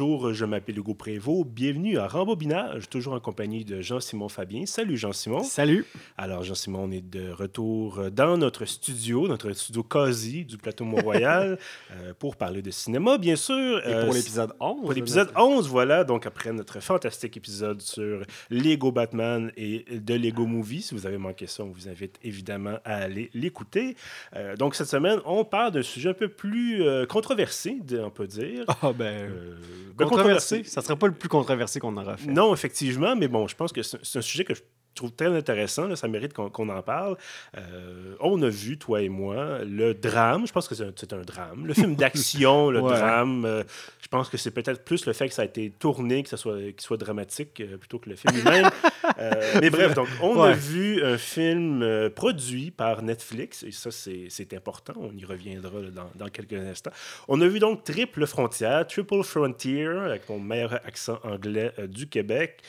bonjour, je m'appelle Hugo Prévost. Bienvenue à Rembobinage, toujours en compagnie de Jean-Simon Fabien. Salut Jean-Simon. Salut. Alors Jean-Simon, on est de retour dans notre studio, notre studio quasi du plateau Mont-Royal, euh, pour parler de cinéma, bien sûr. Et pour l'épisode 11. Pour l'épisode 11, voilà. Donc après notre fantastique épisode sur Lego Batman et de Lego Movie, si vous avez manqué ça, on vous invite évidemment à aller l'écouter. Euh, donc cette semaine, on parle d'un sujet un peu plus euh, controversé, on peut dire. Ah euh, ben controversé. Ça serait pas le plus controversé qu'on aura fait. Non, effectivement, mais bon, je pense que c'est un sujet que je trouve très intéressant. ça mérite qu'on en parle. Euh, on a vu, toi et moi, le drame. Je pense que c'est un, drame. Le film d'action, le drame. Euh, je pense que c'est peut-être plus le fait que ça a été tourné, que ça soit, qu'il soit dramatique, euh, plutôt que le film lui-même. mais bref, donc, on a vu un film produit par Netflix. Et ça, c'est important. On y reviendra dans, dans, quelques instants. On a vu donc Triple Frontière, Triple Frontier, avec mon meilleur accent anglais du Québec.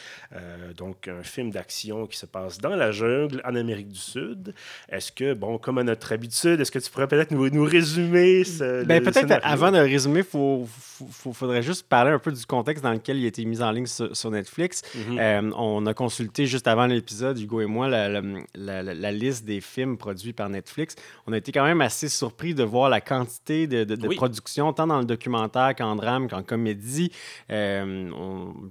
donc, un film d'action qui se passe dans la jungle en Amérique du Sud. Est-ce que, bon, comme à notre habitude, est-ce que tu pourrais peut-être nous, nous, résumer ce. Ben, peut-être avant de résumer, il faut, faudrait juste parler un peu du contexte dans lequel il a été mis en ligne sur, Netflix. Mhm. Euh, on a consulté juste avant l'épisode, Hugo et moi, la, la, liste des films produits par Netflix. On a été quand même assez surpris de voir la quantité de, de, production, tant dans le documentaire qu'en drame, qu'en comédie. Euh,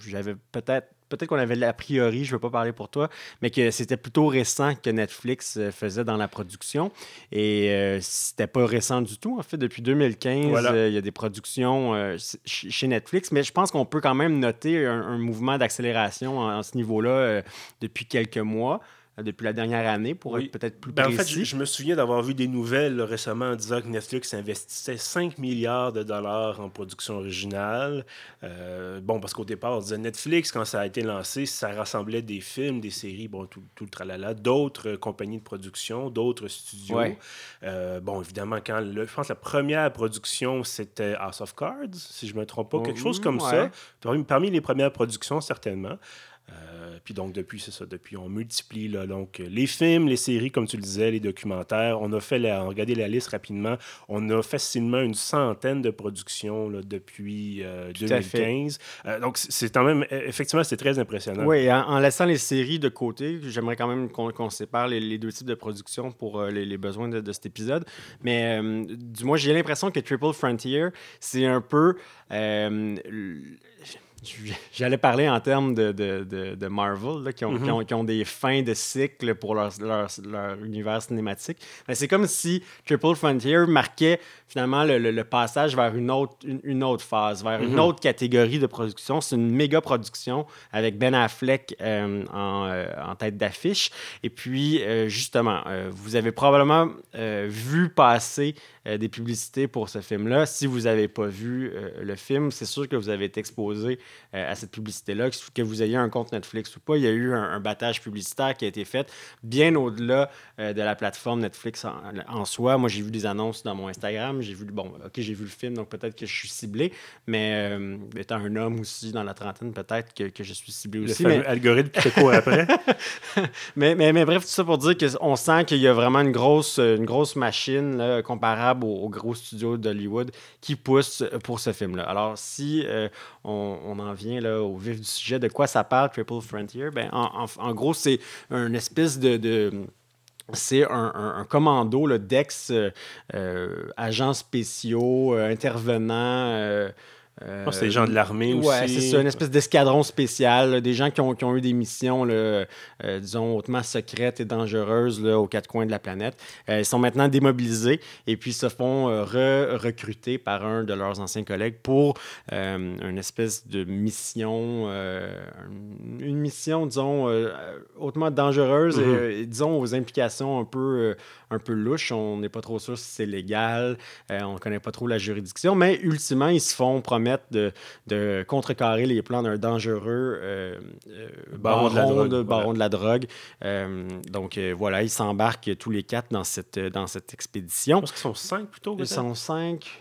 J'avais peut-être peut-être qu'on avait l'a priori, je ne veux pas parler pour toi, mais que c'était plutôt récent que Netflix euh, faisait dans la production. Et euh, c'était pas récent du tout. En fait, depuis 2015, euh, il y a des productions chez Netflix, mais je pense qu'on peut quand même noter un, mouvement d'accélération à, ce niveau-là depuis quelques mois. Euh, depuis la dernière année, pour être peut-être plus précis. Ben, en fait, je, me souviens d'avoir vu des nouvelles récemment disant que Netflix investissait 5 milliards de dollars en production originale. Euh, bon, parce qu'au départ, on disait Netflix, quand ça a été lancé, ça rassemblait des films, des séries, bon, tout, tout le tralala, d'autres compagnies de production, d'autres studios. Euh, bon, évidemment, quand le, je pense que la première production, c'était House of Cards, si je ne me trompe pas, quelque chose comme ça. Parmi les premières productions, certainement. Euh, puis donc, depuis, c'est ça, depuis, on multiplie là, donc, les films, les séries, comme tu le disais, les documentaires. On a fait, la, regardé la liste rapidement, on a facilement une centaine de productions là, depuis 2015. Euh, euh, donc, c'est quand même, e, effectivement, c'est très impressionnant. Oui, en, laissant les séries de côté, j'aimerais quand même qu'on sépare les, deux types de productions pour les, besoins de, de, cet épisode. Mais du moins, j'ai l'impression que Triple Frontier, c'est un peu J'allais parler en termes de, de, de, Marvel, là, qui, ont, qui, ont, qui, ont, des fins de cycle pour leur, leur, leur univers cinématique. C'est comme si Triple Frontier marquait finalement le, le, passage vers une autre, une, autre phase, vers une mhm. autre catégorie de production. C'est une méga production avec Ben Affleck euh, en, euh, en, tête d'affiche. Et puis, euh, justement, vous avez probablement vu passer des publicités pour ce film-là. Si vous n'avez pas vu le film, c'est sûr que vous avez été exposé à cette publicité-là, que vous ayez un compte Netflix ou pas. Il y a eu un, battage publicitaire qui a été fait bien au-delà de la plateforme Netflix en, en soi. Moi, j'ai vu des annonces dans mon Instagram j'ai vu, bon, ok, j'ai vu le film, donc peut-être que je suis ciblé, mais euh, étant un homme aussi dans la trentaine, peut-être que, que, je suis ciblé aussi. Le mais... algorithme qui court après? mais, mais, mais, bref, tout ça pour dire qu'on sent qu'il y a vraiment une grosse, une grosse machine là, comparable aux, gros studios d'Hollywood qui pousse pour ce film-là. Alors, si euh, on, on, en vient là, au vif du sujet, de quoi ça parle, Triple Frontier, ben, en, en, gros, c'est une espèce de, de c'est un, commando d'ex-agents euh, spéciaux, euh, intervenants euh, c'est des gens de l'armée aussi. Ouais, c'est ça, une espèce d'escadron spécial, des gens qui ont, qui ont, eu des missions, euh, disons, hautement secrètes et dangereuses là, aux quatre coins de la planète. Euh, ils sont maintenant démobilisés et puis se font re-recruter par un de leurs anciens collègues pour une espèce de mission, une mission, disons, hautement dangereuse mm-hmm. et, disons, aux implications un peu, un peu louches. On n'est pas trop sûr si c'est légal, on ne connaît pas trop la juridiction, mais ultimement, ils se font promettre de, de contrecarrer les plans d'un dangereux euh, euh, baron, de la drogue. Baron de la drogue. Euh, donc voilà, ils s'embarquent tous les quatre dans cette, dans cette expédition. Je pense qu'ils sont cinq plutôt. Ils sont cinq.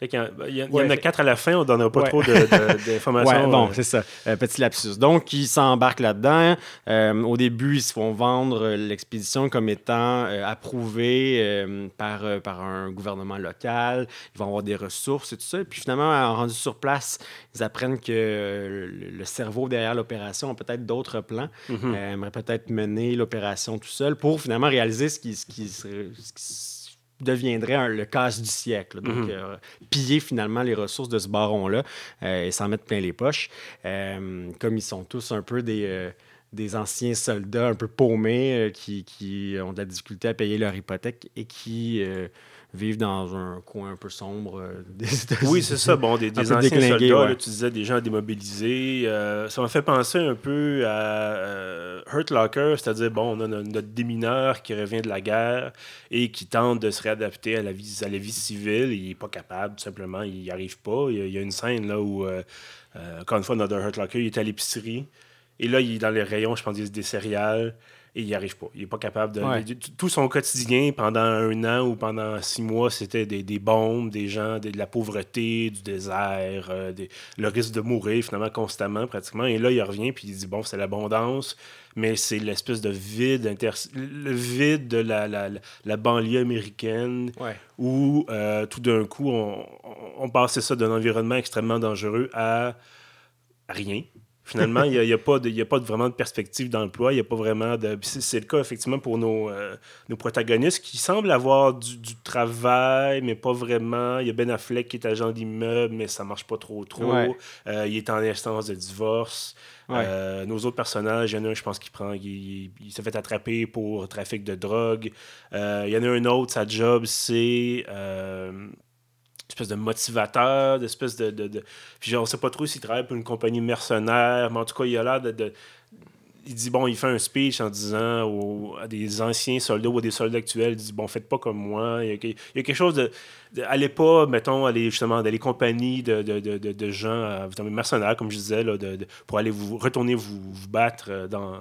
Il y, en a quatre à la fin, on ne donnera pas trop d'informations. Ouais, bon, c'est ça. Euh, petit lapsus. Donc, ils s'embarquent là-dedans. Euh, au début, ils se font vendre euh, l'expédition comme étant approuvée par, par un gouvernement local. Ils vont avoir des ressources et tout ça. Et puis finalement, rendu sur place, ils apprennent que le, cerveau derrière l'opération a peut-être d'autres plans. Mm aimerait peut-être mener l'opération tout seul pour finalement réaliser ce qui, ce qui, ce qui deviendrait le casse du siècle. Donc, mhm. euh, piller finalement les ressources de ce baron-là euh, et s'en mettre plein les poches. Euh, comme ils sont tous un peu des, des anciens soldats un peu paumés qui, qui, ont de la difficulté à payer leur hypothèque et qui vivent dans un coin un peu sombre euh, des États-Unis. Oui, c'est ça. Bon, des, anciens soldats, tu disais des gens démobilisés. Euh, ça m'a fait penser un peu à euh, Hurt Locker, c'est-à-dire, bon, on a notre, démineur qui revient de la guerre et qui tente de se réadapter à la vie, à la vie civile. Il n'est pas capable, tout simplement. Il n'y arrive pas. Il y, a, une scène là où, encore une fois, notre Hurt Locker, il est à l'épicerie. Et là, il est dans les rayons, je pense, des céréales et il n'y arrive pas. Il n'est pas capable de. Tout son quotidien pendant un an ou pendant six mois, c'était des, des, bombes, des gens, de la pauvreté, du désert, euh, le risque de mourir finalement constamment, pratiquement. Et là, il revient puis il dit bon, c'est l'abondance, mais c'est l'espèce de vide, le vide de la, la, la banlieue américaine où euh, tout d'un coup, on, on passait ça d'un environnement extrêmement dangereux à rien. Finalement, il n'y a, pas a pas vraiment de perspective d'emploi. Il n'y a pas vraiment de. C'est le cas, effectivement, pour nos, euh, nos protagonistes qui semblent avoir du, travail, mais pas vraiment. Il y a Ben Affleck qui est agent d'immeuble, mais ça marche pas trop, trop. Euh, il est en instance de divorce. Euh, nos autres personnages, il y en a un, je pense, qui prend. Il, s'est fait attraper pour trafic de drogue. il y en a un autre, sa job, c'est espèce de motivateur, d'espèce de, de, de... Puis on sait pas trop s'il travaille pour une compagnie mercenaire, mais en tout cas, il a l'air de, Il dit, bon, il fait un speech en disant à des anciens soldats ou à des soldats actuels, il dit, bon, faites pas comme moi. Il y a, il y a quelque chose de, allez pas, mettons, aller justement dans les compagnies de, de, de, de gens euh, mercenaires, comme je disais, là, pour aller vous retourner vous, vous battre euh, dans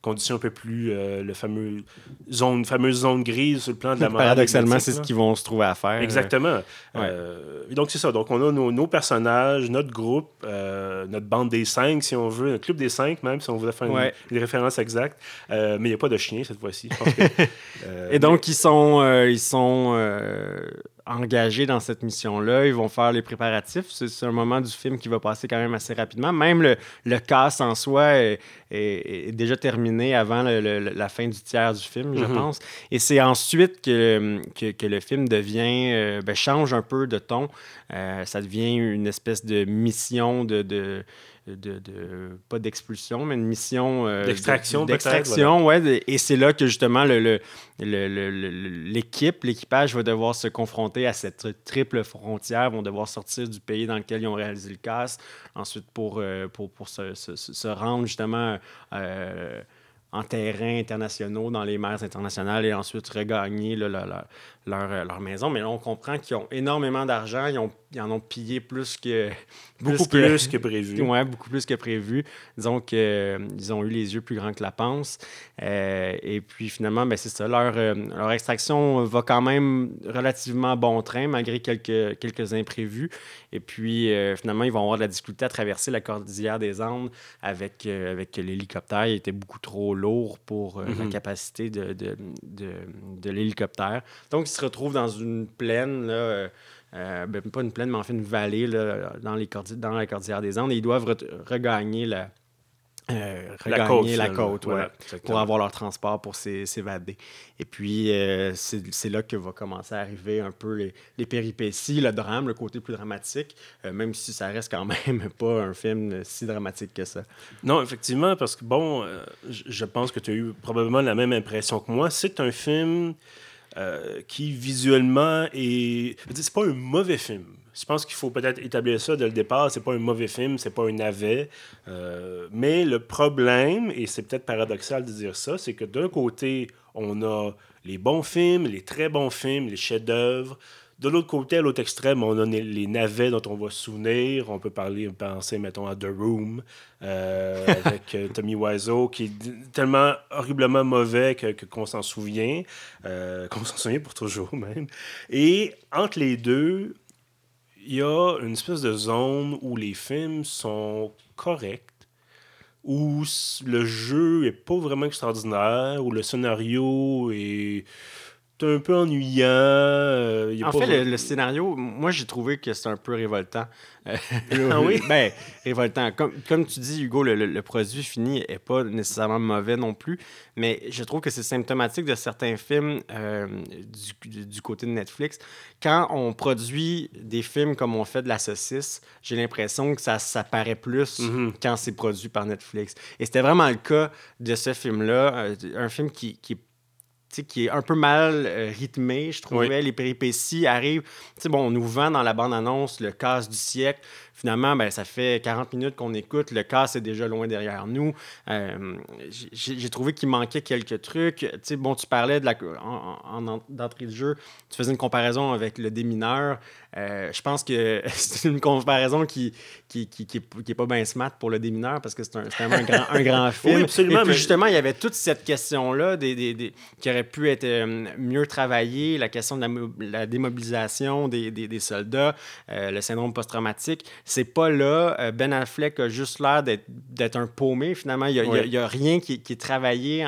conditions un peu plus euh, le fameux zone fameuse zone grise sur le plan de la morale. Paradoxalement, c'est ce qu'ils vont se trouver à faire. Exactement. donc c'est ça. Donc on a nos, nos personnages, notre groupe, notre bande des cinq, si on veut, notre club des cinq même, si on voulait faire une, référence exacte. mais il n'y a pas de chien cette fois-ci. Et donc ils sont ils sont engagés dans cette mission-là. Ils vont faire les préparatifs. C'est un moment du film qui va passer quand même assez rapidement. Même le, le casse en soi est, déjà terminé avant la fin du tiers du film, je mhm. pense. Et c'est ensuite que, que, le film devient, euh, ben, change un peu de ton. Euh, ça devient une espèce de mission de, de de, de, pas d'expulsion, mais une mission euh, d'extraction, d'extraction, ouais. Et c'est là que justement le, l'équipe, l'équipage va devoir se confronter à cette triple frontière, vont devoir sortir du pays dans lequel ils ont réalisé le casse, ensuite pour, euh, pour, pour se, se, rendre justement euh, en terrain internationaux, dans les mers internationales et ensuite regagner leur, leur, maison. Mais là, on comprend qu'ils ont énormément d'argent, ils, en ont pillé plus que... Beaucoup plus que, prévu. Oui, beaucoup plus que prévu. Disons qu'ils euh, ont eu les yeux plus grands que la panse. Euh, et puis finalement, ben, c'est ça, leur, euh, leur extraction va quand même relativement bon train, malgré quelques, quelques imprévus. Et puis finalement, ils vont avoir de la difficulté à traverser la cordillère des Andes avec, avec l'hélicoptère. Il était beaucoup trop lourd pour la mm-hmm. capacité de, de, de, de l'hélicoptère. Donc, se retrouve dans une plaine, là, euh, euh, ben, pas une plaine, mais en fait une vallée là, dans, les dans la cordillère des Andes, et ils doivent regagner la, euh, regagner la côte, pour avoir leur transport pour s'évader. Et puis, c'est là que va commencer à arriver un peu les, les, péripéties, le drame, le côté plus dramatique, même si ça reste quand même pas un film si dramatique que ça. Non, effectivement, parce que, bon, je pense que tu as eu probablement la même impression que moi. C'est un film euh, qui visuellement est. C'est pas un mauvais film. Je pense qu'il faut peut-être établir ça dès le départ. C'est pas un mauvais film, c'est pas un navet. Euh, mais le problème, et c'est peut-être paradoxal de dire ça, c'est que d'un côté, on a les bons films, les très bons films, les chefs-d'œuvre. De l'autre côté, à l'autre extrême, on a les navets dont on va se souvenir. On peut parler, penser, mettons, à The Room euh, avec euh, Tommy Wiseau, qui est tellement horriblement mauvais que, qu'on s'en souvient, euh, qu'on s'en souvient pour toujours même. Et entre les deux, il y a une espèce de zone où les films sont corrects, où le jeu est pas vraiment extraordinaire, où le scénario est un peu ennuyant. Euh, en fait, le, scénario, moi, j'ai trouvé que c'est un peu révoltant. Euh, ah oui? ben, révoltant. Comme, comme tu dis, Hugo, le, produit fini n'est pas nécessairement mauvais non plus, mais je trouve que c'est symptomatique de certains films euh, du, du, côté de Netflix. Quand on produit des films comme on fait de la saucisse, j'ai l'impression que ça, ça paraît plus mm-hmm. quand c'est produit par Netflix. Et c'était vraiment le cas de ce film-là, un film qui, qui est qui est un peu mal euh, rythmé, je trouvais. Les péripéties arrivent. bon, on nous vend dans la bande-annonce le casse du siècle. Finalement, ben, ça fait 40 minutes qu'on écoute. Le casse est déjà loin derrière nous. Euh, j'ai trouvé qu'il manquait quelques trucs. bon, tu parlais de la, en, d'entrée de jeu, tu faisais une comparaison avec le démineur. Euh, je pense que c'est une comparaison qui qui, qui, qui, est, pas bien smart pour le démineur parce que c'est un, un, grand, un grand film. Oui, absolument. Et puis justement, il y avait toute cette question-là des, des, des, qui aurait pu être euh, mieux travaillée, la question de la, démobilisation des, des soldats, le syndrome post-traumatique c'est pas là. Euh, ben Affleck a juste l'air d'être un paumé, finalement. Il n'y a, rien qui, est travaillé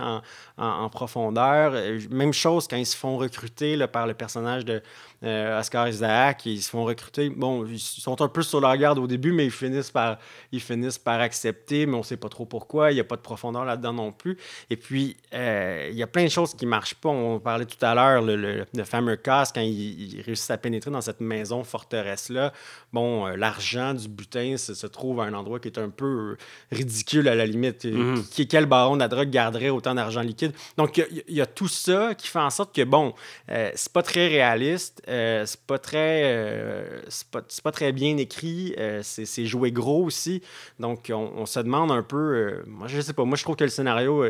en, profondeur. Euh, même chose quand ils se font recruter par le personnage de euh, Oscar Isaac, ils se font recruter. Bon, ils sont un peu sur leur garde au début, mais ils finissent par, ils finissent par accepter, mais on ne sait pas trop pourquoi. Il n'y a pas de profondeur là-dedans non plus. Et puis, il y a plein de choses qui ne marchent pas. On parlait tout à l'heure, le, fameux casse, quand ils réussissent à pénétrer dans cette maison forteresse-là. Bon, l'argent du butin se, trouve à un endroit qui est un peu ridicule à la limite. Mhm. qui, quel baron de la drogue garderait autant d'argent liquide? Donc, il y, a tout ça qui fait en sorte que, bon, euh, c'est pas très réaliste, euh, c'est pas très euh, c'est pas, très bien écrit, c'est joué gros aussi. Donc, on, se demande un peu, moi, je sais pas, moi, je trouve que le scénario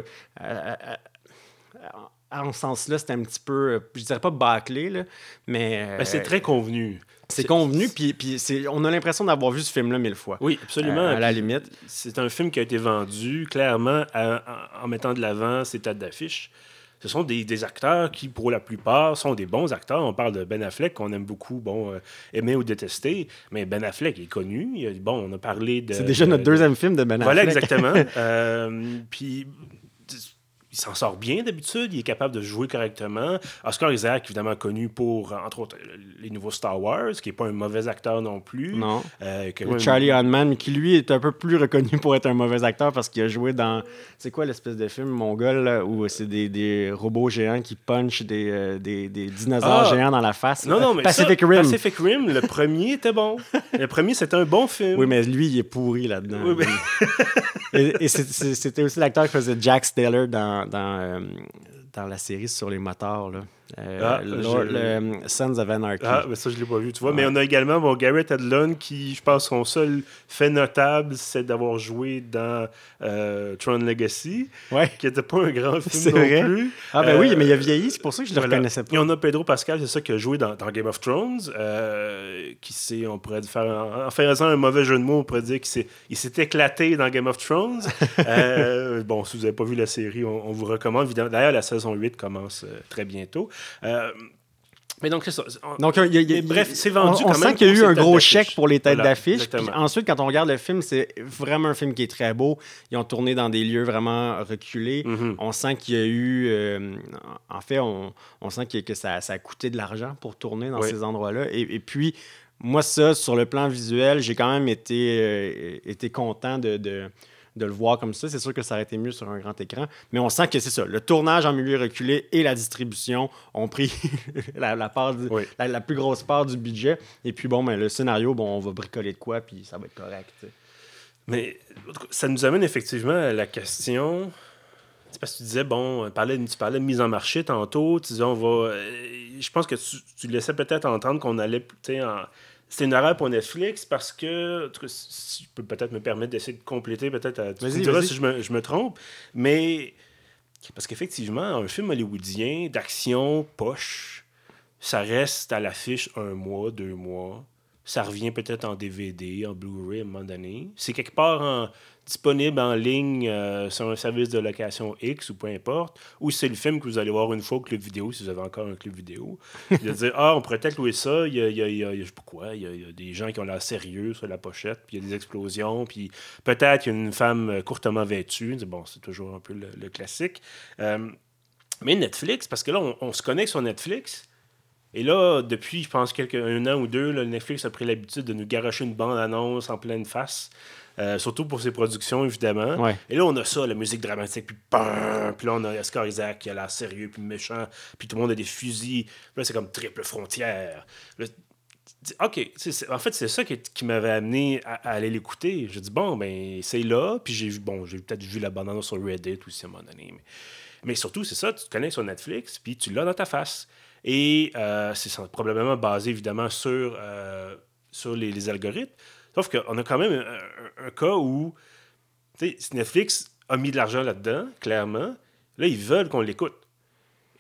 en ce sens-là, c'est un petit peu, je dirais pas bâclé, là, mais... Ben, c'est très convenu. C'est convenu, puis, on a l'impression d'avoir vu ce film-là mille fois. Oui, absolument. Euh, à la limite. C'est un film qui a été vendu clairement en mettant de l'avant ses têtes d'affiche. Ce sont des, acteurs qui, pour la plupart, sont des bons acteurs. On parle de Ben Affleck, qu'on aime beaucoup, bon, euh, aimer ou détester. Mais Ben Affleck est connu. bon, on a parlé de. C'est déjà notre deuxième film de Ben Affleck. Voilà, exactement. euh, puis il s'en sort bien d'habitude, il est capable de jouer correctement. Oscar Isaac, évidemment connu pour, entre autres, les nouveaux Star Wars, qui n'est pas un mauvais acteur non plus. Non. Euh, Charlie Hunman, qui lui est un peu plus reconnu pour être un mauvais acteur parce qu'il a joué dans. C'est quoi l'espèce de film mongol où c'est des, des, robots géants qui punchent des, euh, des, des, dinosaures ah! géants dans la face Non, non, mais Pacific Rim. Pacific Rim, le premier était bon. le premier, c'était un bon film. Oui, mais lui, il est pourri là-dedans. Oui, mais... et, c'était aussi l'acteur qui faisait Jack Steller dans, dans, euh, dans la série sur les motards. Là. Euh, ah, le, Sons of Anarchy. Ah, mais ça, je ne l'ai pas vu, tu vois. Mais on a également bon, Garrett Edlund, qui, je pense, son seul fait notable, c'est d'avoir joué dans euh, Tron Legacy, ouais. qui n'était pas un grand film non plus. Ah, ben oui, mais il a vieilli, c'est pour ça que je ne le reconnaissais pas. Et on a Pedro Pascal, c'est ça, qui a joué dans, dans Game of Thrones, qui s'est, on pourrait faire, en, faisant un mauvais jeu de mots, on pourrait dire qu'il s'est éclaté dans Game of Thrones. bon, si vous n'avez pas vu la série, on, on vous recommande. D'ailleurs, la saison 8 commence très bientôt. Euh, mais donc, c'est ça. Donc, bref, c'est vendu on, quand sent qu'il y a eu un gros chèque pour les têtes d'affiche. ensuite, quand on regarde le film, c'est vraiment un film qui est très beau. Ils ont tourné dans des lieux vraiment reculés. Mm-hmm. On sent qu'il y a eu. Euh, en fait, on, on sent que, ça, ça, a coûté de l'argent pour tourner dans ces endroits-là. Et, puis, moi, ça, sur le plan visuel, j'ai quand même été, euh, été content de de le voir comme ça. C'est sûr que ça aurait été mieux sur un grand écran. Mais on sent que c'est ça. Le tournage en milieu reculé et la distribution ont pris la, part la, plus grosse part du budget. Et puis, bon, ben, le scénario, bon, on va bricoler de quoi, puis ça va être correct. Mais ça nous amène effectivement à la question. C'est parce que tu disais, bon, tu parlais, tu parlais de mise en marché tantôt. Tu disais, on va. Euh, je pense que tu, tu laissais peut-être entendre qu'on allait en c'est une erreur pour Netflix parce que, si je peux peut-être me permettre d'essayer de compléter, peut-être, tu me diras si je me, je me, trompe, mais parce qu'effectivement, un film hollywoodien d'action poche, ça reste à l'affiche un mois, deux mois, Ça revient peut-être en DVD, en Blu-ray à un moment donné. C'est quelque part disponible en ligne euh, sur un service de location X ou peu importe. Ou c'est le film que vous allez voir une fois au club vidéo, si vous avez encore un club vidéo. de dire Ah, on pourrait peut-être louer ça. Il y a, il y a, quoi, il y, a, des gens qui ont l'air sérieux sur la pochette, puis il y a des explosions, puis peut-être il une femme courtement vêtue. Bon, c'est toujours un peu le, classique. Euh, mais Netflix, parce que là, on, on se connecte sur Netflix. Et là, depuis, je pense, quelques, un an ou deux, Netflix a pris l'habitude de nous garocher une bande-annonce en pleine face. Euh, surtout pour ses productions, évidemment. Et là, on a ça, la musique dramatique, puis Puis là, on a Oscar Isaac qui a l'air sérieux, puis méchant, puis tout le monde a des fusils. Là, c'est comme triple frontière. OK, en fait, c'est ça qui, m'avait amené à, aller l'écouter. J'ai dit, bon, ben, c'est là. Puis j'ai bon, j'ai peut-être vu la bande-annonce sur Reddit aussi à un moment donné. Mais, mais surtout, c'est ça, tu te connais sur Netflix, puis tu l'as dans ta face. Et euh, c'est probablement basé évidemment sur, euh, sur les, algorithmes. Sauf qu'on a quand même un, cas où Netflix a mis de l'argent là-dedans, clairement. Là, ils veulent qu'on l'écoute.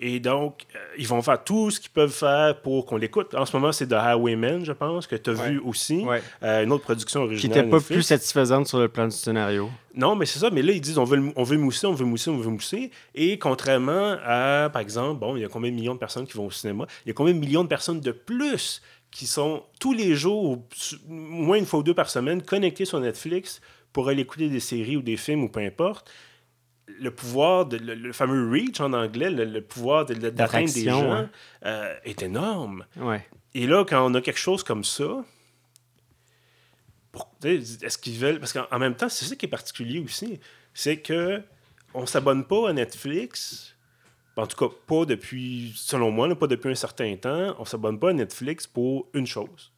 Et donc, euh, ils vont faire tout ce qu'ils peuvent faire pour qu'on l'écoute. En ce moment, c'est The Highwayman, je pense, que tu as vu aussi. une autre production originale. Qui n'était pas plus satisfaisante sur le plan du scénario. Non, mais c'est ça. Mais là, ils disent on veut, on veut mousser, on veut mousser, on veut mousser. Et contrairement à, par exemple, bon, il y a combien de millions de personnes qui vont au cinéma? Il y a combien de millions de personnes de plus qui sont tous les jours, moins une fois ou deux par semaine, connectés sur Netflix pour aller écouter des séries ou des films ou peu importe? Le pouvoir, de, le, fameux reach en anglais, le, pouvoir d'atteindre des gens euh, est énorme. Ouais. Et là, quand on a quelque chose comme ça, est-ce qu'ils veulent. Parce qu'en même temps, c'est ça qui est particulier aussi. C'est que on s'abonne pas à Netflix. En tout cas, pas depuis, selon moi, pas depuis un certain temps. On s'abonne pas à Netflix pour une chose.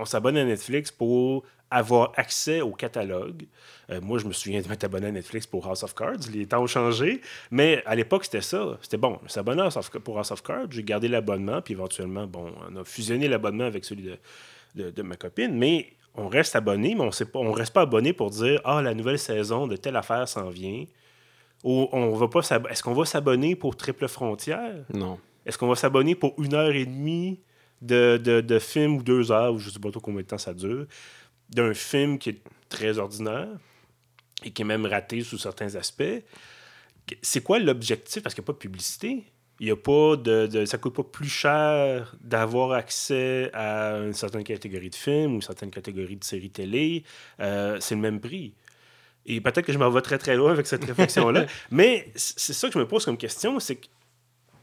On s'abonne à Netflix pour avoir accès au catalogue. Euh, moi, je me souviens de m'être abonné à Netflix pour House of Cards. Les temps ont changé. Mais à l'époque, c'était ça. C'était bon. Je s'abonner pour House of Cards. J'ai gardé l'abonnement. Puis éventuellement, bon, on a fusionné l'abonnement avec celui de, de, de, ma copine. Mais on reste abonné, mais on ne reste pas abonné pour dire Ah, la nouvelle saison de telle affaire s'en vient. Ou on va pas Est-ce qu'on va s'abonner pour Triple Frontière? Non. Est-ce qu'on va s'abonner pour une heure et demie de, de, film ou deux heures, ou je ne sais pas trop combien de temps ça dure, d'un film qui est très ordinaire et qui est même raté sous certains aspects? C'est quoi l'objectif? Parce qu'il n'y a pas de publicité. Il y a pas de, ça coûte pas plus cher d'avoir accès à une certaine catégorie de films ou une certaine catégorie de séries télé. Euh, c'est le même prix. Et peut-être que je m'en vais très très loin avec cette réflexion-là. mais c'est ça que je me pose comme question, c'est que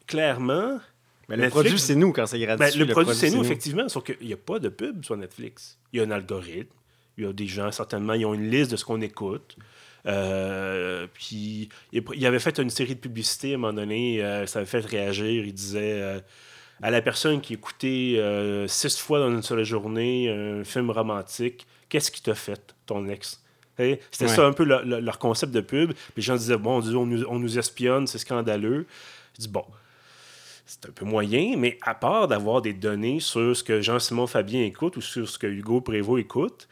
clairement... le produit, c'est nous quand c'est gratuit. Ben, le, produit, c'est nous, effectivement, sauf qu'il n'y a pas de pub sur Netflix. Il y a un algorithme. Il y a des gens, certainement, ils ont une liste de ce qu'on écoute. Euh, puis il avait fait une série de publicités à un moment donné, euh, ça avait fait réagir. Il disait euh, à la personne qui écoutait six fois dans une seule journée un film romantique, qu'est-ce qui t'a fait, ton ex? C'était ça un peu leur concept de pub. Les gens disaient, bon, on nous, on nous espionne, c'est scandaleux. Je dis, bon, c'est un peu moyen, mais à part d'avoir des données sur ce que Jean-Simon Fabien écoute ou sur ce que Hugo Prévost écoute,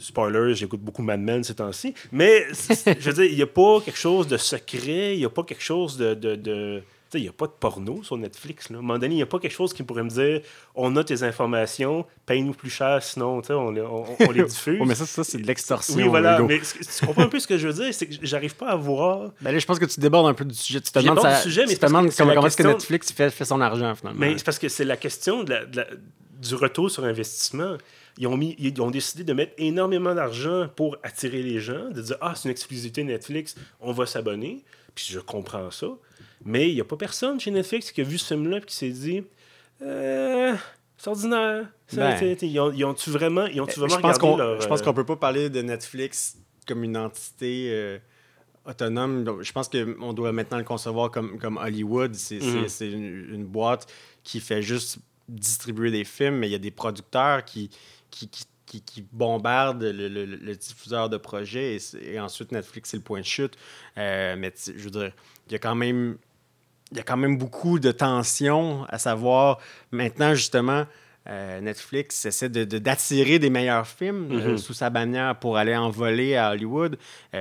Spoiler, j'écoute beaucoup Mad Men ces temps-ci. Mais, je veux dire, il n'y a pas quelque chose de secret, il n'y a pas quelque chose de, il n'y a pas de porno sur Netflix. Là. À un moment donné, il n'y a pas quelque chose qui pourrait me dire on a tes informations, paye-nous plus cher, sinon on, on, on, les diffuse. mais ça, ça c'est de l'extorsion. Oui, voilà. Mais tu comprends un peu ce que je veux dire c'est que j'arrive pas à voir. Ben là, je pense que tu débordes un peu du sujet. Tu te demandes, ça, sujet, mais tu te demandes comment, est-ce que Netflix fait, fait, son argent, finalement. Mais c'est parce que c'est la question de la, du retour sur investissement ils ont, mis, ils ont décidé de mettre énormément d'argent pour attirer les gens, de dire Ah, c'est une exclusivité Netflix, on va s'abonner. Puis je comprends ça. Mais il n'y a pas personne chez Netflix qui a vu ce film-là et qui s'est dit euh, C'est ordinaire. Ben. ils ont-tu vraiment, ils ont -tu vraiment je pense qu'on, Je pense euh, qu'on peut pas parler de Netflix comme une entité. Euh, autonome. Je pense qu'on doit maintenant le concevoir comme, comme Hollywood. C'est mhm. une, une, boîte qui fait juste distribuer des films, mais il y a des producteurs qui, qui, qui, qui bombarde le, diffuseur de projet et, ensuite Netflix c'est le point de chute. Euh, mais je veux dire, il y a quand même il y a quand même beaucoup de tensions à savoir maintenant justement euh, Netflix essaie d'attirer de, des meilleurs films euh, mm-hmm. sous sa bannière pour aller en voler à Hollywood.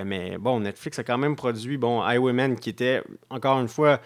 mais bon, Netflix a quand même produit bon, Highwayman qui était encore une fois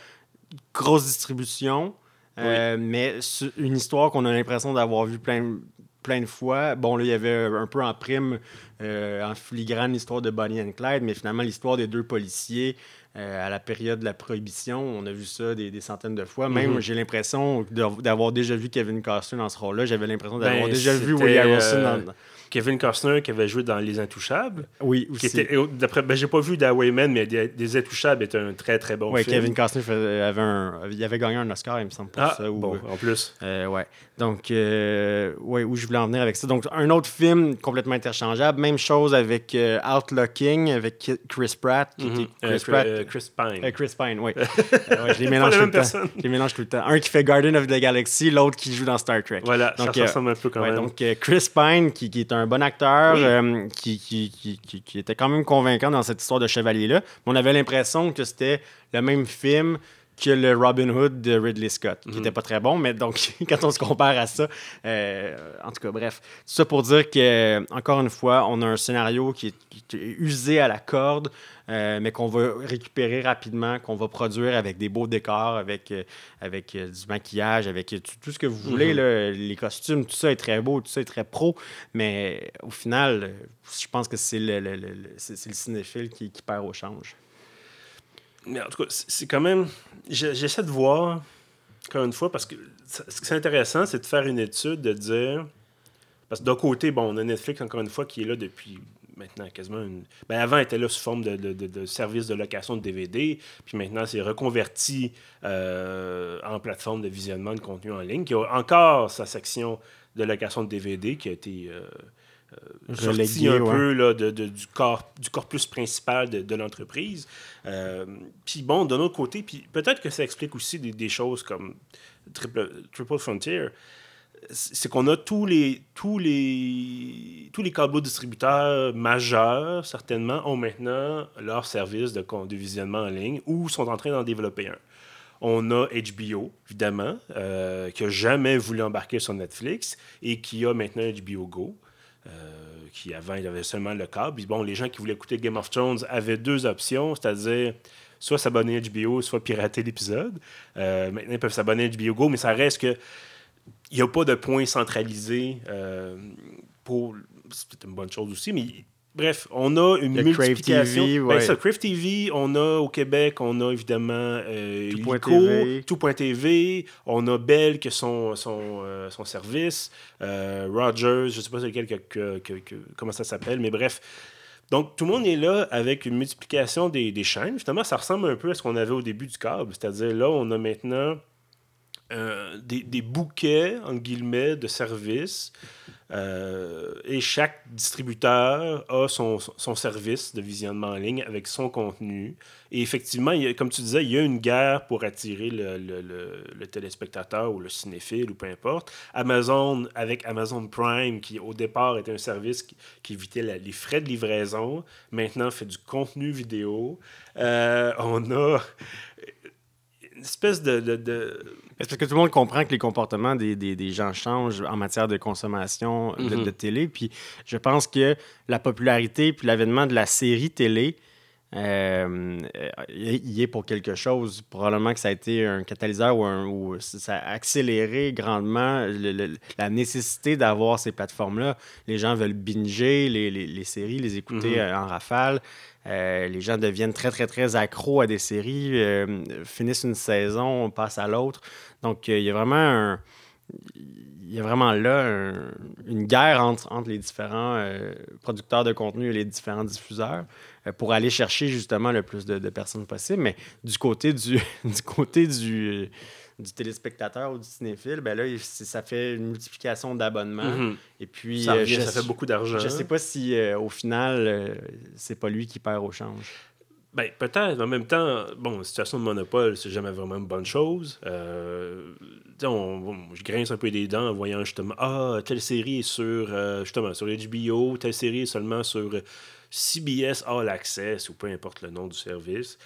grosse distribution, mais une histoire qu'on a l'impression d'avoir vu plein plein de fois. Bon, là, il y avait un peu en prime, euh, en filigrane, l'histoire de Bonnie and Clyde, mais finalement, l'histoire des deux policiers euh, à la période de la prohibition, on a vu ça des, centaines de fois. Même, mhm. j'ai l'impression d'avoir déjà vu Kevin Costner dans ce rôle-là. J'avais l'impression d'avoir ben, déjà vu Woody Harrelson dans Kevin Costner qui avait joué dans Les Intouchables. Oui, aussi. Qui était, d'après, ben, j'ai pas vu d'Awayman, mais des, Intouchables est un très très bon film. Oui, Kevin Costner avait, un, il avait gagné un Oscar, il me semble, pour ah, ça. bon, en plus. Euh, ouais. Donc, euh, ouais, où je voulais en venir avec ça. Donc, un autre film complètement interchangeable. Même chose avec euh, Outlooking, avec Chris Pratt. Qui mhm. Chris, Pratt Chris Pine. Chris Pine, oui. ouais, je les mélange tout le temps. Je les mélange tout le temps. Un qui fait Guardian of the Galaxy, l'autre qui joue dans Star Trek. Voilà, donc, ça ressemble un peu quand même. Donc, Chris Pine, qui, qui, est un bon acteur, euh, qui, qui, qui, qui, était quand même convaincant dans cette histoire de chevalier-là. On avait l'impression que c'était le même film que le Robin Hood de Ridley Scott, qui n'était mhm. pas très bon, mais donc quand on se compare à ça, euh, en tout cas, bref, tout ça pour dire que, encore une fois, on a un scénario qui est, usé à la corde, euh, mais qu'on va récupérer rapidement, qu'on va produire avec des beaux décors, avec, euh, avec du maquillage, avec tout, ce que vous voulez, mhm. les costumes, tout ça est très beau, tout ça est très pro, mais au final, je pense que c'est le, le, le, le cinéphile qui, qui perd au change. Mais en tout cas, c'est quand même. J'essaie de voir, encore une fois, parce que ce qui est intéressant, c'est de faire une étude, de dire. Parce que d'un côté, bon, on a Netflix, encore une fois, qui est là depuis maintenant quasiment une. Ben avant, elle était là sous forme de, de, de, service de location de DVD, puis maintenant, c'est reconverti euh, en plateforme de visionnement de contenu en ligne, qui a encore sa section de location de DVD qui a été. Euh, euh, sorti un peu là, de, du, corps, du corpus principal de, l'entreprise. Euh, puis bon, d'un autre côté, puis peut-être que ça explique aussi des, choses comme Triple, Triple Frontier, c'est qu'on a tous les tous les tous les câbles distributeurs majeurs certainement ont maintenant leur service de, visionnement en ligne ou sont en train d'en développer un. On a HBO, évidemment, euh, qui n'a jamais voulu embarquer sur Netflix et qui a maintenant HBO Go. Euh, qui avant, il avait seulement le câble. bon, les gens qui voulaient écouter Game of Thrones avaient deux options, c'est-à-dire soit s'abonner à HBO, soit pirater l'épisode. Euh, maintenant, ils peuvent s'abonner à HBO Go, mais ça reste que il n'y a pas de point centralisé euh, pour. C'est une bonne chose aussi, mais Bref, on a une multiplication. TV, ben, ça, Crave TV, on a au Québec, on a évidemment euh, Tout.tv, on a Bell qui son, son, euh, son service, euh, Rogers, je ne sais pas lequel que, comment ça s'appelle, mais bref. Donc, tout le monde est là avec une multiplication des, des chaînes. Justement, ça ressemble un peu à ce qu'on avait au début du câble. C'est-à-dire, là, on a maintenant euh, des, des, bouquets, en guillemets, de services euh, et chaque distributeur a son, son, service de visionnement en ligne avec son contenu. Et effectivement, il comme tu disais, il y a une guerre pour attirer le, le, le, téléspectateur ou le cinéphile ou peu importe. Amazon, avec Amazon Prime, qui au départ était un service qui, évitait les frais de livraison, maintenant fait du contenu vidéo. Euh, on a espèce de, de parce que tout le monde comprend que les comportements des, des, gens changent en matière de consommation de, mhm. télé? Puis je pense que la popularité puis l'avènement de la série télé, euh, il est pour quelque chose. Probablement que ça a été un catalyseur ou, un, ça a accéléré grandement la nécessité d'avoir ces plateformes-là. Les gens veulent binger les, les, les séries, les écouter mhm. en rafale. Euh, les gens deviennent très, très, très accros à des séries, euh, finissent une saison, passent à l'autre. Donc, euh, il y a vraiment il y a vraiment là une guerre entre, entre les différents producteurs de contenu et les différents diffuseurs pour aller chercher justement le plus de, de personnes possible. Mais du côté du, du côté du du téléspectateur ou du cinéphile, ben là, ça fait une multiplication d'abonnements. Mhm. Et puis, ça, euh, ça, fait beaucoup d'argent. Je sais pas si, euh, au final, euh, c'est pas lui qui perd au change. Ben, peut-être. En même temps, bon, situation de monopole, c'est jamais vraiment une bonne chose. je grince un peu des dents en voyant justement, ah, telle série est sur, justement, sur HBO, telle série est seulement sur CBS All Access, ou peu importe le nom du service.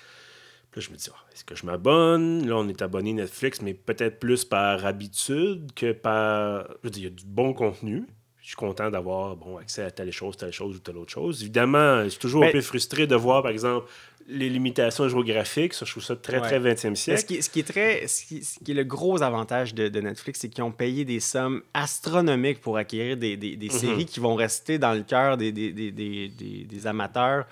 Là, je me dis, ah, est-ce que je m'abonne? Là, on est abonné Netflix, mais peut-être plus par habitude que par. Je veux dire, il y a du bon contenu. Je suis content d'avoir bon, accès à telle chose, telle chose ou telle autre chose. Évidemment, je suis toujours un peu frustré de voir, par exemple, les limitations géographiques. Ça, je trouve ça très, très 20e siècle. Ce qui, ce qui, est très, ce qui, est le gros avantage de, de Netflix, c'est qu'ils ont payé des sommes astronomiques pour acquérir des, des, des mhm. séries qui vont rester dans le cœur des, des, amateurs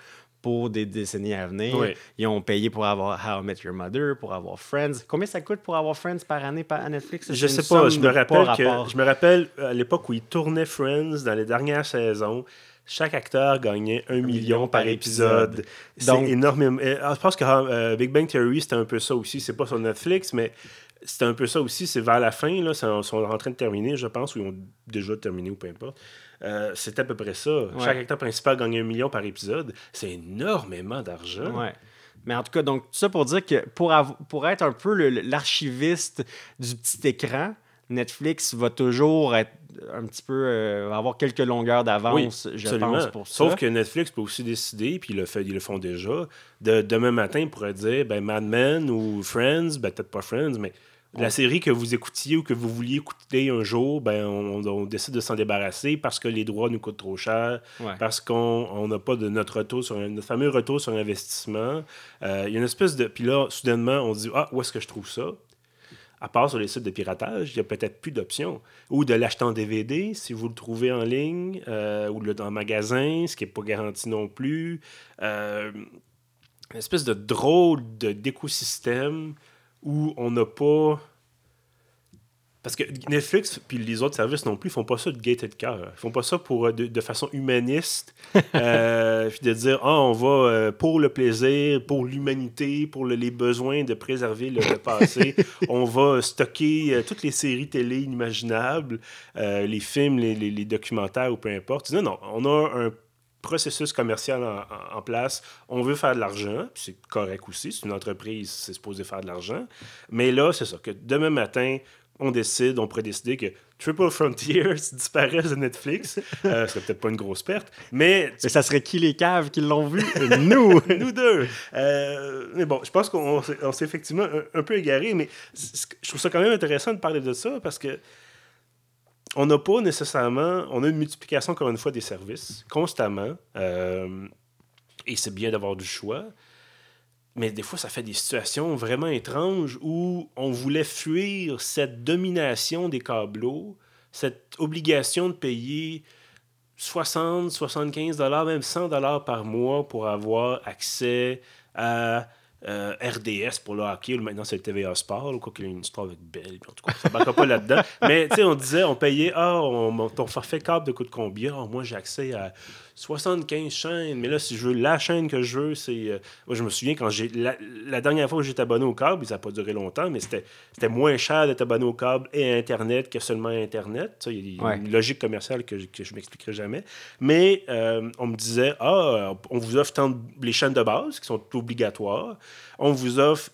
pour des décennies à venir. Ils ont payé pour avoir How I Met Your Mother, pour avoir Friends. Combien ça coûte pour avoir Friends par année à Netflix? Je sais pas. Je me, rappelle que, je me rappelle à l'époque où ils tournaient Friends dans les dernières saisons chaque acteur gagnait un, million, par, épisode. C'est énormément. Ah, je pense que euh, Big Bang Theory, c'était un peu ça aussi. C'est pas sur Netflix, mais c'était un peu ça aussi. C'est vers la fin, là, ils sont en train de terminer, je pense, ou ils ont déjà terminé, ou peu importe. Euh, c'est à peu près ça. Chaque acteur principal gagne un million par épisode. C'est énormément d'argent. Ouais. Mais en tout cas, donc, tout ça pour dire que pour, pour être un peu l'archiviste du petit écran, Netflix va toujours être un petit peu euh, avoir quelques longueurs d'avance, je pense, pour ça. Sauf que Netflix peut aussi décider, puis ils le, fait, ils le font déjà, de demain matin, ils pourraient dire ben, Mad Men ou Friends, ben, peut-être pas Friends, mais la série que vous écoutiez ou que vous vouliez écouter un jour, ben, on, décide de s'en débarrasser parce que les droits nous coûtent trop cher, parce qu'on n'a pas de notre retour sur un, notre fameux retour sur investissement. Euh, il y a une espèce de. Puis là, soudainement, on se dit Ah, où est-ce que je trouve ça? À part sur les sites de piratage, il n'y a peut-être plus d'options. Ou de l'acheter en DVD si vous le trouvez en ligne, euh, ou dans magasin, ce qui n'est pas garanti non plus. Euh, une espèce de drôle d'écosystème où on n'a pas parce que Netflix puis les autres services non plus, ils font pas ça de gaieté de cœur. Ils font pas ça pour, euh, de, façon humaniste. euh, puis de dire, ah, on va euh, pour le plaisir, pour l'humanité, pour les besoins de préserver le, passé, on va stocker euh, toutes les séries télé inimaginables, les films, les, documentaires ou peu importe. Non, non, on a un processus commercial en, place. On veut faire de l'argent, c'est correct aussi. C'est une entreprise, c'est supposé faire de l'argent. Mais là, c'est ça, que demain matin, on décide, on pourrait décider que Triple Frontiers disparaisse de Netflix. Euh, ce serait peut-être pas une grosse perte, mais... Mais ça serait qui les caves qui l'ont vu? Nous! Nous deux! Euh, mais bon, je pense qu'on s'est effectivement un, peu égaré, mais je trouve ça quand même intéressant de parler de ça parce que on n'a pas nécessairement... On a une multiplication, encore une fois, des services, constamment. Euh, et c'est bien d'avoir du choix. Mais des fois, ça fait des situations vraiment étranges où on voulait fuir cette domination des câbleaux, cette obligation de payer 60, 75 dollars, même 100 dollars par mois pour avoir accès à euh, RDS pour le hockey, ou maintenant c'est le TVA Sport, ou quoi qu'il y ait une histoire avec Bell, en tout cas, ça ne pas là-dedans. Mais tu sais, on disait, on payait, ah, ton forfait câble de coûte combien? Ah, moi, j'ai accès à 75 chaînes, mais là, si je veux la chaîne que je veux, c'est. Euh, moi, je me souviens quand j'ai. La, dernière fois que j'étais abonné au câble, ça n'a pas duré longtemps, mais c'était moins cher d'être abonné au câble et à Internet que seulement à Internet. Il y a une logique commerciale que, je ne m'expliquerai jamais. Mais euh, on me disait Ah, on vous offre tant les chaînes de base qui sont obligatoires. On vous offre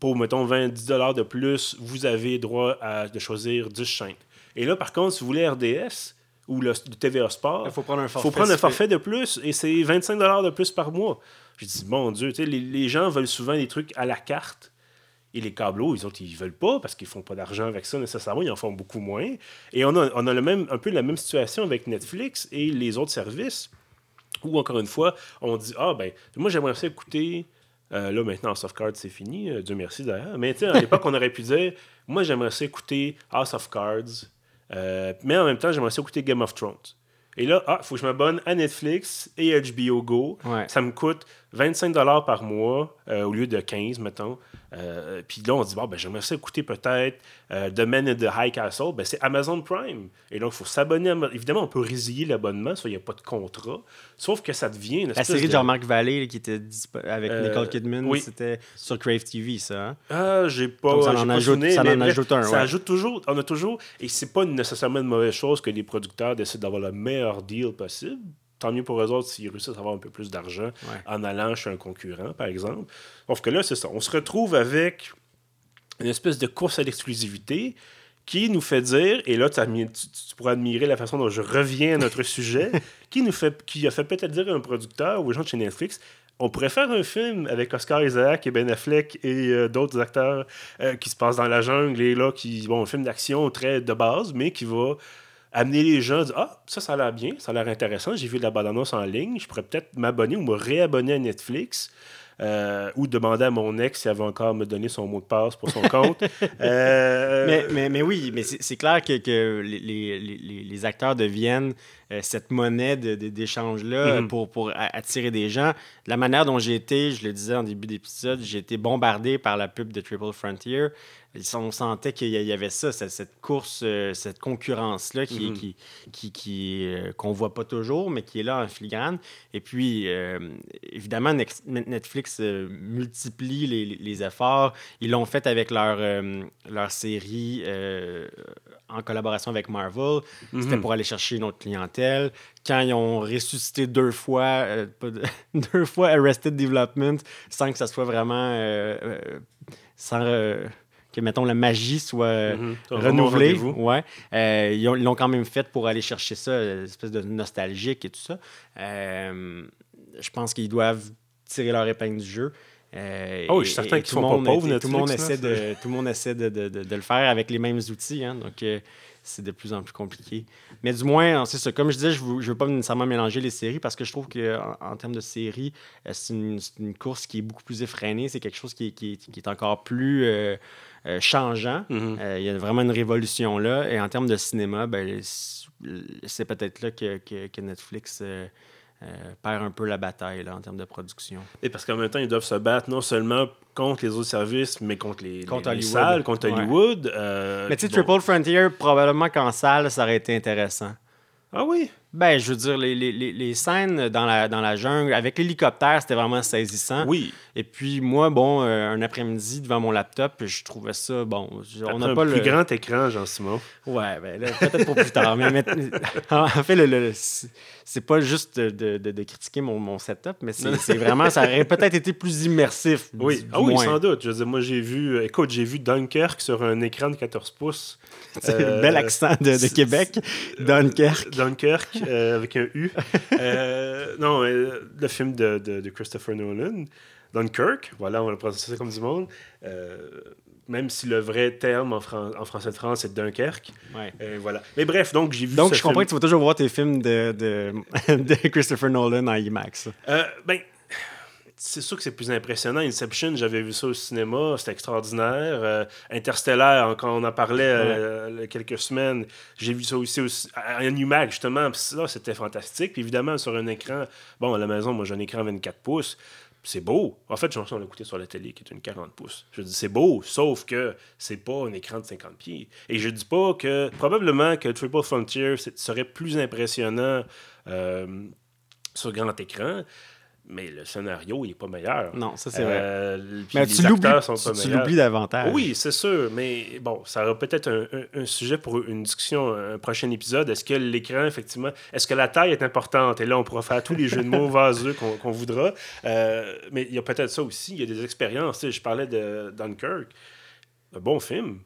pour, mettons, 20, 10 de plus, vous avez droit à, de choisir 10 chaînes. Et là, par contre, si vous voulez RDS, ou le, TVA Sport, il faut prendre un forfait, faut prendre un forfait de plus et c'est 25 de plus par mois. Je dis, mon Dieu, les, les gens veulent souvent des trucs à la carte. Et les câbleaux, ils autres, ils veulent pas parce qu'ils font pas d'argent avec ça nécessairement, ils en font beaucoup moins. Et on a, on a le même, un peu la même situation avec Netflix et les autres services où, encore une fois, on dit Ah, ben, moi, j'aimerais ça écouter. Euh, là, maintenant, Soft Cards, c'est fini. Euh, Dieu merci d'ailleurs. Mais à l'époque, on aurait pu dire Moi, j'aimerais ça écouter House of Cards euh, mais en même temps, j'aimerais aussi écouter Game of Thrones. Et là, ah, il faut que je m'abonne à Netflix et HBO Go. Ça me coûte 25 par mois au lieu de 15, mettons. Euh, puis là, on dit, bon, ben, j'aimerais ça écouter peut-être euh, The Man in the High Castle. Ben, c'est Amazon Prime. Et donc, il faut s'abonner. Évidemment, on peut résilier l'abonnement, il n'y a pas de contrat. Sauf que ça devient une La série de Jean-Marc Vallée qui était avec Nicole Kidman, c'était sur Crave TV, ça. Hein? Ah, j'ai pas. ça en, ajoute, ça en ajoute un. Ça ajoute toujours. On a toujours. Et c'est pas nécessairement une mauvaise chose que les producteurs décident d'avoir le meilleur deal possible tant mieux pour eux autres s'ils réussissent à avoir un peu plus d'argent en allant chez un concurrent, par exemple. Sauf que là, c'est ça. On se retrouve avec une espèce de course à l'exclusivité qui nous fait dire, et là, tu, pourras admirer la façon dont je reviens à notre sujet, qui, nous fait, qui a fait peut-être dire à un producteur ou aux gens de chez Netflix, on pourrait faire un film avec Oscar Isaac et Ben Affleck et euh, d'autres acteurs euh, qui se passent dans la jungle et là, qui, bon, un film d'action très de base, mais qui va amener les gens, dire Ah, ça, ça a l'air bien, ça a l'air intéressant, j'ai vu de la bande-annonce en ligne, je pourrais peut-être m'abonner ou me réabonner à Netflix. euh, ou demander à mon ex si elle veut encore me donner son mot de passe pour son compte. Euh, mais, mais, mais, oui, mais c'est clair que, que les, les, les, acteurs deviennent cette monnaie d'échange-là mm-hmm. pour, pour attirer des gens. La manière dont j'ai été, je le disais en début d'épisode, j'ai été bombardé par la pub de Triple Frontier on sentait qu'il y avait ça, cette course, euh, cette concurrence-là qui, mm-hmm. qui, qui, euh, qu'on ne voit pas toujours, mais qui est là en filigrane. Et puis, euh, évidemment, Netflix multiplie les, efforts. Ils l'ont fait avec leur, leur série en collaboration avec Marvel. C'était mm-hmm. pour aller chercher une autre clientèle. Quand ils ont ressuscité deux fois, deux fois Arrested Development, sans que ça soit vraiment... sans que, mettons, la magie soit mhm. renouvelée. Ouais. Euh, ils l'ont quand même fait pour aller chercher ça, une espèce de nostalgique et tout ça. Euh, je pense qu'ils doivent tirer leur épingle du jeu. Euh, oh, je suis certain qu'ils sont pas pauvres, tout, le monde essaie de, tout le monde essaie de, de, de, le faire avec les mêmes outils. Hein, donc, c'est de plus en plus compliqué. Mais du moins, c'est ça. Comme je disais, je ne veux, pas nécessairement mélanger les séries parce que je trouve qu'en en, termes de séries, c'est une, une, course qui est beaucoup plus effrénée. C'est quelque chose qui, qui, qui, est encore plus euh, changeant. Mhm. Euh, il y a vraiment une révolution là. Et en termes de cinéma, ben, c'est peut-être là que, que, Netflix euh, perd un peu la bataille là, en termes de production. Et parce qu'en même temps, ils doivent se battre non seulement contre les autres services, mais contre les, contre salles, contre Hollywood. mais tu sais, Triple Frontier, probablement qu'en salle, ça aurait été intéressant. Ah oui? Ben, je veux dire, les, les, les scènes dans la, dans la jungle, avec l'hélicoptère, c'était vraiment saisissant. Oui. Et puis, moi, bon, euh, un après-midi devant mon laptop, je trouvais ça, bon. On n'a pas le. plus grand écran, Jean-Simon. Ouais, ben peut-être pour plus tard. mais, en fait, le, c'est pas juste de, de, de, critiquer mon, mon setup, mais c'est vraiment, ça aurait peut-être été plus immersif. Oui, ah oui, sans doute. Je veux dire, moi, j'ai vu, écoute, j'ai vu Dunkerque sur un écran de 14 pouces. C'est un bel accent de, de Québec. Dunkerque. Dunkerque. Euh, avec un U. Euh, non, euh, le film de, de, Christopher Nolan, Dunkirk, voilà, on va le prononcer ça comme du monde. même si le vrai terme en, en français de France, c'est Dunkerque. Ouais. voilà. Mais bref, donc j'ai vu. Donc je comprends que tu vas toujours voir tes films de, de, de Christopher Nolan en IMAX. ben, c'est sûr que c'est plus impressionnant. Inception, j'avais vu ça au cinéma, c'était extraordinaire. Euh, Interstellar, quand on en parlait euh, il y a quelques semaines, j'ai vu ça aussi, aussi en IMAX, justement. Puis c'était fantastique. Puis évidemment, sur un écran, bon, à la maison, moi, j'ai un écran 24 pouces. C'est beau. En fait, on l'a écouté sur la télé, qui est une 40 pouces. Je dis, c'est beau, sauf que c'est pas un écran de 50 pieds. Et je dis pas que, probablement que Triple Frontier serait plus impressionnant euh, sur grand écran mais le scénario, il n'est pas meilleur. Non, ça c'est vrai. Euh, mais tu l'oublies davantage. Oui, c'est sûr, mais bon, ça aura peut-être un, sujet pour une discussion, un prochain épisode. Est-ce que l'écran, effectivement, est-ce que la taille est importante? Et là, on pourra faire tous les jeux de mots vaseux qu'on voudra. Euh, mais il y a peut-être ça aussi, il y a des expériences. je parlais de Dunkirk, un bon film,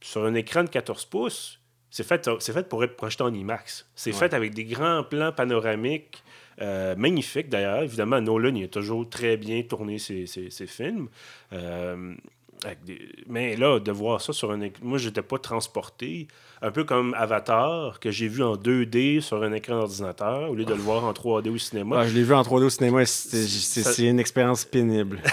sur un écran de 14 pouces, c'est fait, fait pour être projeté en IMAX. C'est fait avec des grands plans panoramiques euh, magnifique d'ailleurs. Évidemment, Nolan, il a toujours très bien tourné ses, films. Euh, mais là, de voir ça sur un... Moi, j'étais pas transporté. Un peu comme Avatar, que j'ai vu en 2D sur un écran d'ordinateur, au lieu de le voir en 3D au cinéma. Ah, je l'ai vu en 3D au cinéma, c'est une expérience pénible.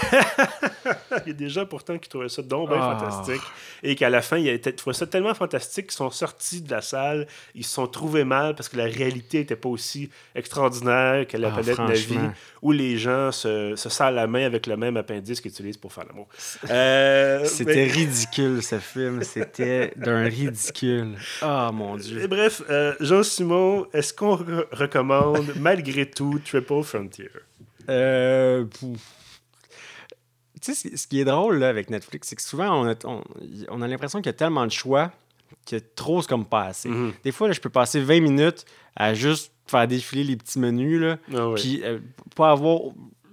il y a des gens pourtant qui trouvaient ça donc bien ah. fantastique. Et qu'à la fin, ils trouvaient ça tellement fantastique qu'ils sont sortis de la salle, ils se sont trouvés mal parce que la réalité n'était pas aussi extraordinaire que la ah, palette de la vie, où les gens se, se serrent la main avec le même appendice qu'ils utilisent pour faire l'amour. Euh, C'était ridicule, ce film. C'était d'un ridicule. Ah, mon Dieu. Et bref, euh, Jean-Simon, est-ce qu'on recommande malgré tout Triple Frontier? Euh, tu sais, ce qui est drôle là, avec Netflix, c'est que souvent, on a, on, a l'impression qu'il y a tellement de choix que trop, c'est comme pas assez. Mm-hmm. Des fois, là, je peux passer 20 minutes à juste faire défiler les petits menus, là, ah puis euh, pas avoir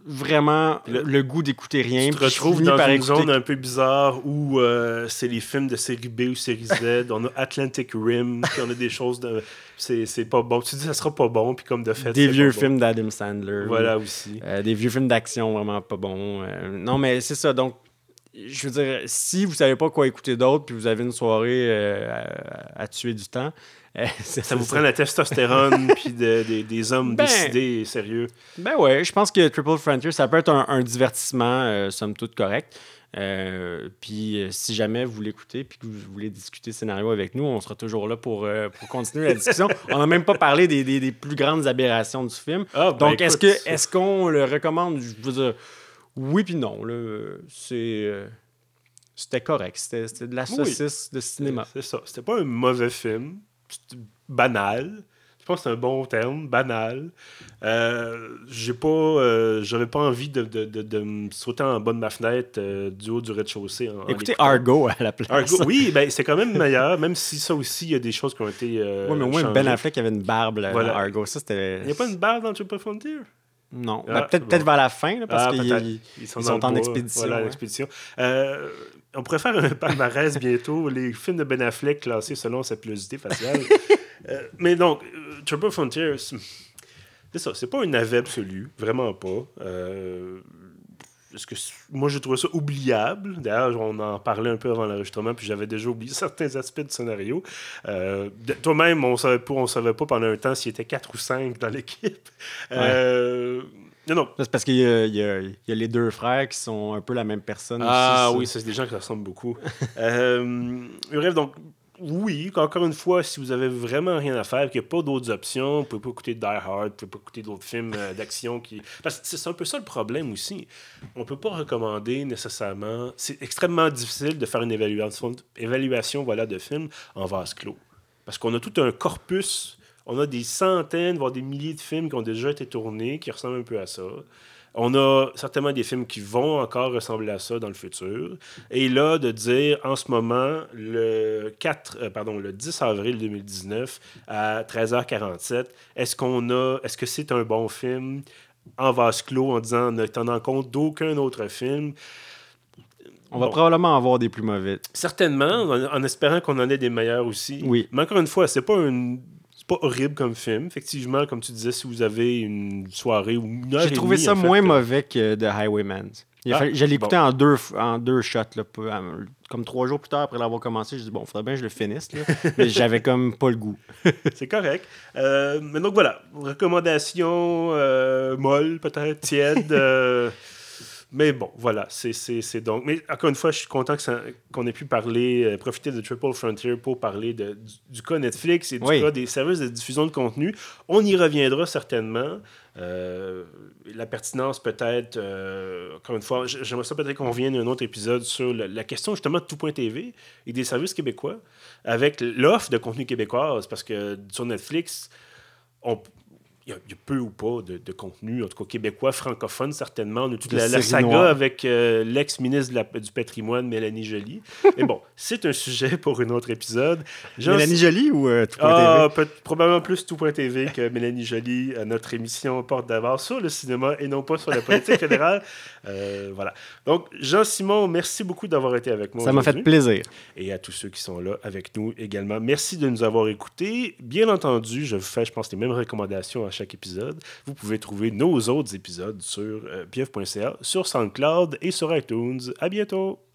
vraiment le, goût d'écouter rien. Tu te retrouves dans une zone un peu bizarre où euh, c'est les films de série B ou série Z. on a Atlantic Rim, puis on a des choses de. C'est pas bon. Tu dis ça sera pas bon, puis comme de fait. Des vieux films d'Adam Sandler. Voilà aussi. Euh, des vieux films d'action vraiment pas bons. Euh, non, mais c'est ça. Donc, je veux dire, si vous savez pas quoi écouter d'autre, puis vous avez une soirée à, tuer du temps, ça, vous prend la testostérone puis des hommes ben, décidés et sérieux. Ben ouais, je pense que Triple Frontier, ça peut être un, divertissement, somme toute correct. Euh, puis euh, si jamais vous l'écoutez puis que vous voulez discuter scénario avec nous, on sera toujours là pour, euh, pour continuer la discussion. on n'a même pas parlé des, des, plus grandes aberrations du film. Ah, ben Donc, est-ce, que, est-ce qu'on le recommande? Je veux dire, oui puis non. C'est, c'était correct. C'était, de la saucisse de cinéma. C'est ça. C'était pas un mauvais film. Banal. Je pense que c'est un bon terme, banal. Euh, j'ai pas, euh, j'aurais pas envie de, de, de, me sauter en bas de ma fenêtre euh, du haut du rez-de-chaussée. Écoutez Argo à la place. Argo, oui, ben, c'est quand même meilleur, même si ça aussi, il y a des choses qui ont été. oui, mais au moins Ben Affleck avait une barbe là, voilà. Argo. Ça, c'était... Il n'y a pas une barbe dans Triple Frontier? Non, ah, ben, peut-être vers la fin, parce ah, qu'ils sont, en expédition. Voilà, expédition. On pourrait faire un palmarès bientôt, les films de Ben Affleck classés selon sa pilosité faciale. Euh, mais donc, euh, Triple Frontier, c'est ça, c'est pas un navet absolu, vraiment pas. Euh, que moi, j'ai trouvé ça oubliable. D'ailleurs, on en parlait un peu avant l'enregistrement, puis j'avais déjà oublié certains aspects du scénario. Euh, toi-même, on savait pas, on savait pas pendant un temps s'il était 4 ou 5 dans l'équipe. Non, non. C'est parce qu'il y, y, a les deux frères qui sont un peu la même personne. Ah oui, c'est des gens qui ressemblent beaucoup. bref, donc, oui, encore une fois, si vous avez vraiment rien à faire, qu'il n'y a pas d'autres options, vous pouvez pas écouter Die Hard, vous pouvez pas écouter d'autres films euh, d'action qui. Parce que c'est un peu ça le problème aussi. On peut pas recommander nécessairement. C'est extrêmement difficile de faire une évaluation, évaluation voilà, de films en vase clos. Parce qu'on a tout un corpus, on a des centaines, voire des milliers de films qui ont déjà été tournés, qui ressemblent un peu à ça. On a certainement des films qui vont encore ressembler à ça dans le futur. Et là, de dire en ce moment, le, 4, euh, pardon, le 10 avril 2019 à 13h47, est-ce qu'on a, est-ce que c'est un bon film? En vase clos en disant, ne tenant compte d'aucun autre film? On va probablement avoir des plus mauvais. Certainement, en, en espérant qu'on en ait des meilleurs aussi. Oui. Mais encore une fois, c'est pas une pas horrible comme film. Effectivement, comme tu disais, si vous avez une soirée ou une heure J'ai trouvé ça moins mauvais que The Highwayman. Ah, je l'ai écouté en, deux, en deux shots. Là, comme trois jours plus tard après l'avoir commencé, je dis bon, il faudrait bien que je le finisse. mais j'avais comme pas le goût. C'est correct. Euh, mais donc voilà, recommandation euh, molle, peut-être tiède. Mais bon, voilà, c'est donc. Mais encore une fois, je suis content qu'on ait pu parler, euh, profiter de Triple Frontier pour parler de, du, cas Netflix et du cas des services de diffusion de contenu. On y reviendra certainement. Euh, la pertinence peut-être, euh, encore une fois, j'aimerais ça peut-être qu'on vienne un autre épisode sur la, question justement de tout.tv et des services québécois avec l'offre de contenu québécois, parce que sur Netflix, on, il y, a peu ou pas de, contenu, en tout cas québécois, francophone, certainement. On a toute la, saga avec euh, l'ex-ministre du patrimoine, Mélanie Joly. Mais bon, c'est un sujet pour un autre épisode. Mélanie Joly ou euh, Tout.tv? Ah, probablement plus Tout.tv que Mélanie Joly à notre émission Porte d'avance sur le cinéma et non pas sur la politique fédérale. Euh, voilà. Donc, Jean-Simon, merci beaucoup d'avoir été avec moi. Ça m'a fait plaisir. Et à tous ceux qui sont là avec nous également, merci de nous avoir écoutés. Bien entendu, je vous fais, je pense, les mêmes recommandations à chaque épisode. Vous pouvez trouver nos autres épisodes sur euh, sur SoundCloud et sur iTunes. À bientôt!